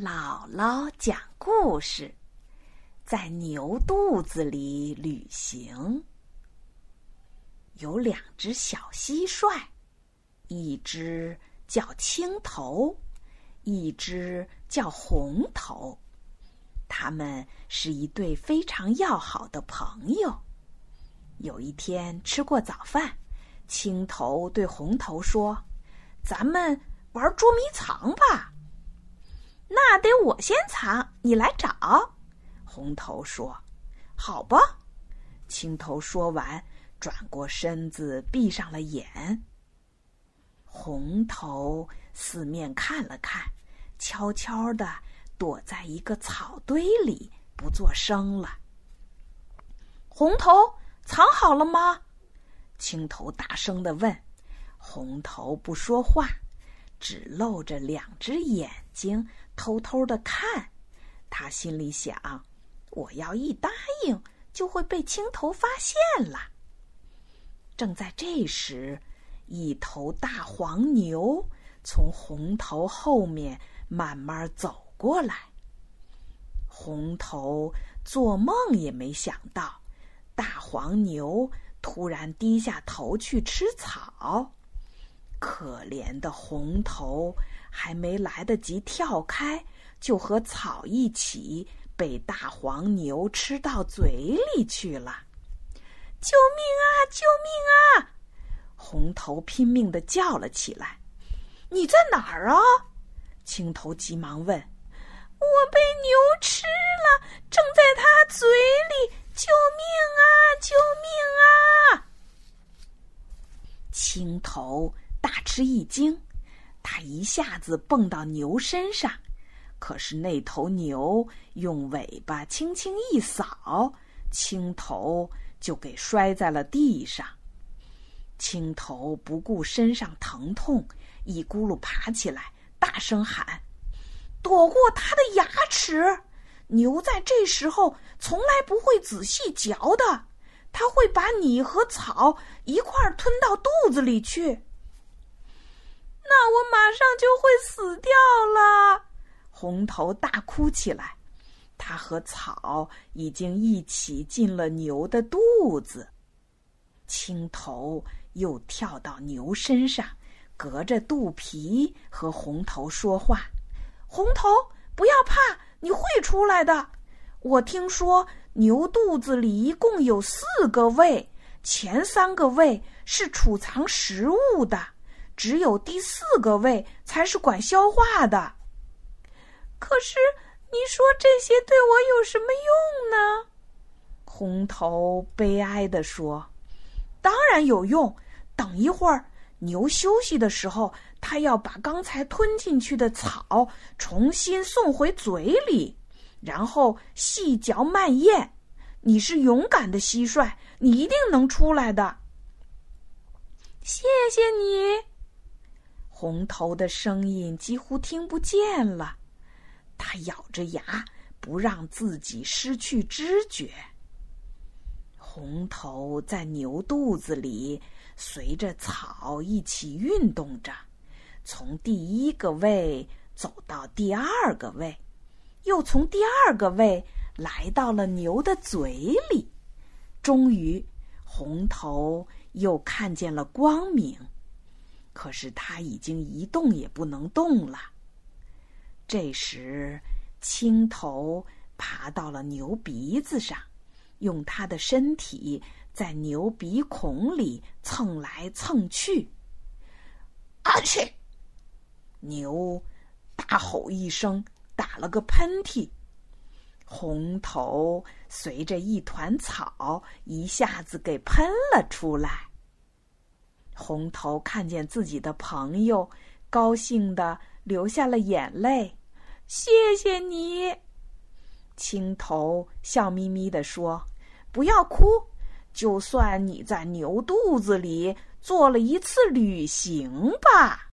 姥姥讲故事，在牛肚子里旅行。有两只小蟋蟀，一只叫青头，一只叫红头。他们是一对非常要好的朋友。有一天吃过早饭，青头对红头说：“咱们玩捉迷藏吧。”那得我先藏，你来找。红头说：“好吧。”青头说完，转过身子，闭上了眼。红头四面看了看，悄悄的躲在一个草堆里，不作声了。红头藏好了吗？青头大声的问。红头不说话。只露着两只眼睛，偷偷的看。他心里想：“我要一答应，就会被青头发现了。”正在这时，一头大黄牛从红头后面慢慢走过来。红头做梦也没想到，大黄牛突然低下头去吃草。可怜的红头还没来得及跳开，就和草一起被大黄牛吃到嘴里去了！救命啊！救命啊！红头拼命的叫了起来。“你在哪儿啊？”青头急忙问。“我被牛吃了，正在它嘴里！救命啊！救命啊！”青头。大吃一惊，他一下子蹦到牛身上，可是那头牛用尾巴轻轻一扫，青头就给摔在了地上。青头不顾身上疼痛，一咕噜爬起来，大声喊：“躲过他的牙齿！牛在这时候从来不会仔细嚼的，它会把你和草一块儿吞到肚子里去。”那我马上就会死掉了！红头大哭起来。他和草已经一起进了牛的肚子。青头又跳到牛身上，隔着肚皮和红头说话：“红头，不要怕，你会出来的。我听说牛肚子里一共有四个胃，前三个胃是储藏食物的。”只有第四个胃才是管消化的。可是你说这些对我有什么用呢？红头悲哀地说：“当然有用。等一会儿牛休息的时候，它要把刚才吞进去的草重新送回嘴里，然后细嚼慢咽。你是勇敢的蟋蟀，你一定能出来的。谢谢你。”红头的声音几乎听不见了，他咬着牙，不让自己失去知觉。红头在牛肚子里随着草一起运动着，从第一个胃走到第二个胃，又从第二个胃来到了牛的嘴里。终于，红头又看见了光明。可是他已经一动也不能动了。这时，青头爬到了牛鼻子上，用他的身体在牛鼻孔里蹭来蹭去。阿去！牛大吼一声，打了个喷嚏，红头随着一团草一下子给喷了出来。红头看见自己的朋友，高兴的流下了眼泪。谢谢你，青头笑眯眯的说：“不要哭，就算你在牛肚子里做了一次旅行吧。”